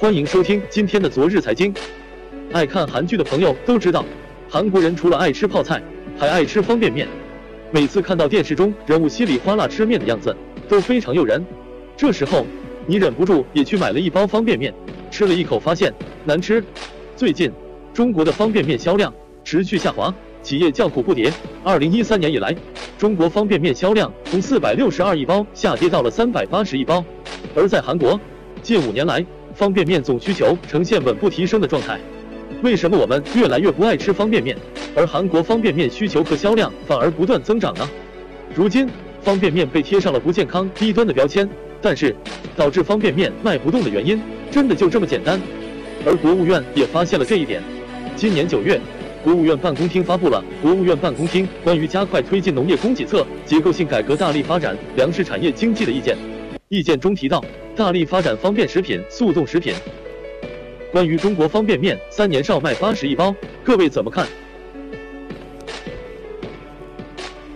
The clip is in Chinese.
欢迎收听今天的昨日财经。爱看韩剧的朋友都知道，韩国人除了爱吃泡菜，还爱吃方便面。每次看到电视中人物稀里哗啦吃面的样子，都非常诱人。这时候，你忍不住也去买了一包方便面，吃了一口发现难吃。最近，中国的方便面销量持续下滑，企业叫苦不迭。二零一三年以来，中国方便面销量从四百六十二亿包下跌到了三百八十亿包。而在韩国，近五年来，方便面总需求呈现稳步提升的状态。为什么我们越来越不爱吃方便面，而韩国方便面需求和销量反而不断增长呢？如今，方便面被贴上了不健康、低端的标签，但是导致方便面卖不动的原因，真的就这么简单？而国务院也发现了这一点。今年九月，国务院办公厅发布了《国务院办公厅关于加快推进农业供给侧结构性改革、大力发展粮食产业经济的意见》。意见中提到，大力发展方便食品、速冻食品。关于中国方便面三年少卖八十亿包，各位怎么看？